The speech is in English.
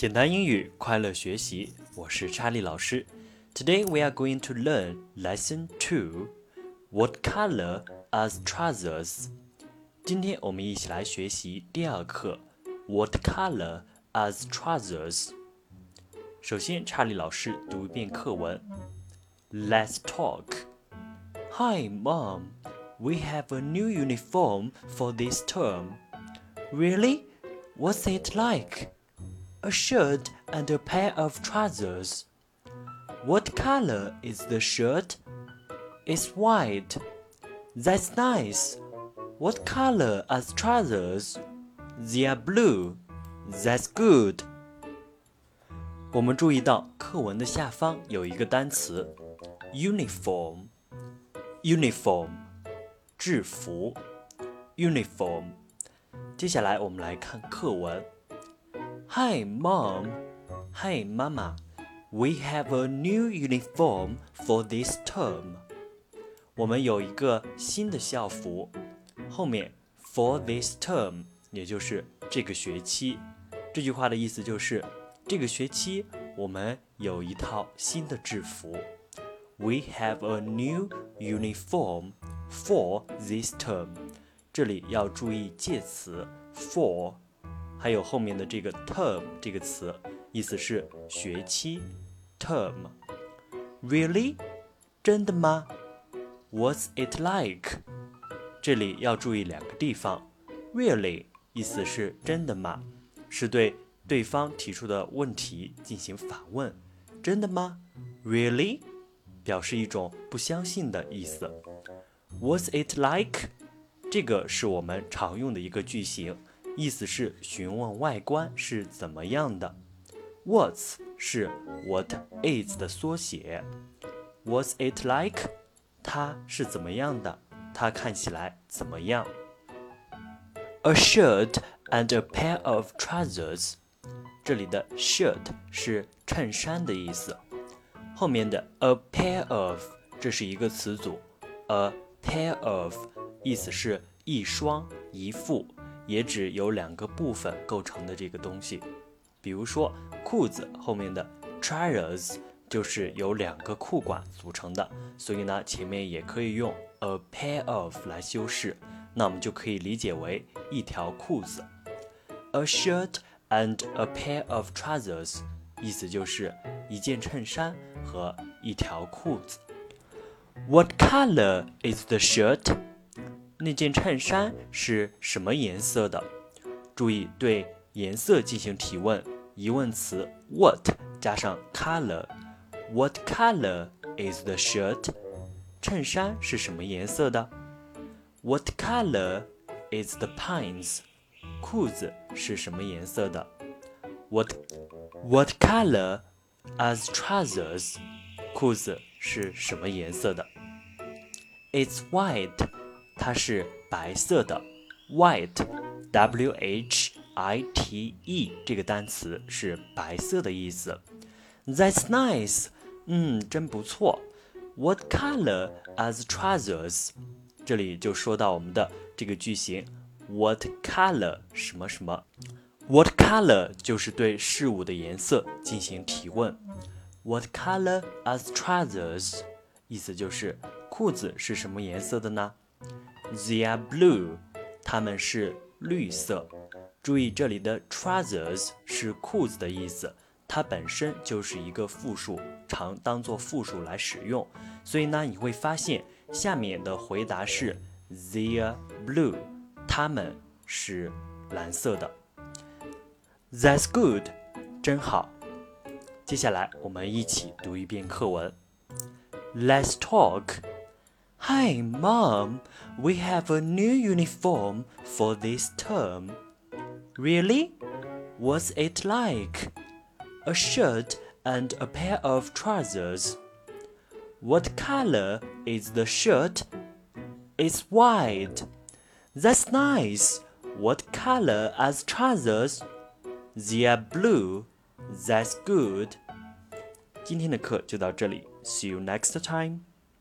简单英语，快乐学习。我是查理老师。Today we are going to learn lesson two. What color are trousers? 今天我们一起来学习第二课。What color are trousers? 首先，查理老师读一遍课文。Let's talk. Hi, Mom. We have a new uniform for this term. Really? What's it like? A shirt and a pair of trousers. What color is the shirt? It's white. That's nice. What color are trousers? They are blue. That's good. 我们注意到课文的下方有一个单词 uniform。uniform 制服 uniform。接下来我们来看课文。 Hi, Mom. Hi, 妈妈。We have a new uniform for this term. 我们有一个新的校服。后面 for this term，也就是这个学期。这句话的意思就是这个学期我们有一套新的制服。We have a new uniform for this term. 这里要注意介词 for。还有后面的这个 term 这个词，意思是学期 term。Really？真的吗？What's it like？这里要注意两个地方。Really 意思是真的吗？是对对方提出的问题进行反问。真的吗？Really？表示一种不相信的意思。What's it like？这个是我们常用的一个句型。意思是询问外观是怎么样的。What's 是 What is 的缩写。What's it like？它是怎么样的？它看起来怎么样？A shirt and a pair of trousers。这里的 shirt 是衬衫的意思。后面的 a pair of 这是一个词组。A pair of 意思是一双一副。也指由两个部分构成的这个东西，比如说裤子后面的 trousers 就是由两个裤管组成的，所以呢前面也可以用 a pair of 来修饰，那我们就可以理解为一条裤子。A shirt and a pair of trousers 意思就是一件衬衫和一条裤子。What color is the shirt? 那件衬衫是什么颜色的？注意对颜色进行提问，疑问词 what 加上 color。What color is the shirt？衬衫是什么颜色的？What color is the pants？裤子是什么颜色的？What What color are trousers？裤子是什么颜色的？It's white。 它是白色的，white，w h i t e 这个单词是白色的意思。That's nice，嗯，真不错。What color are the trousers？这里就说到我们的这个句型，What color 什么什么？What color 就是对事物的颜色进行提问。What color are the trousers？意思就是裤子是什么颜色的呢 ？They are blue，它们是绿色。注意这里的 trousers 是裤子的意思，它本身就是一个复数，常当做复数来使用。所以呢，你会发现下面的回答是 They are blue，它们是蓝色的。That's good，真好。接下来我们一起读一遍课文。Let's talk。Hi, Mom. We have a new uniform for this term. Really? What's it like? A shirt and a pair of trousers. What color is the shirt? It's white. That's nice. What color are the trousers? They are blue. That's good. 今天的课就到这里。See you next time.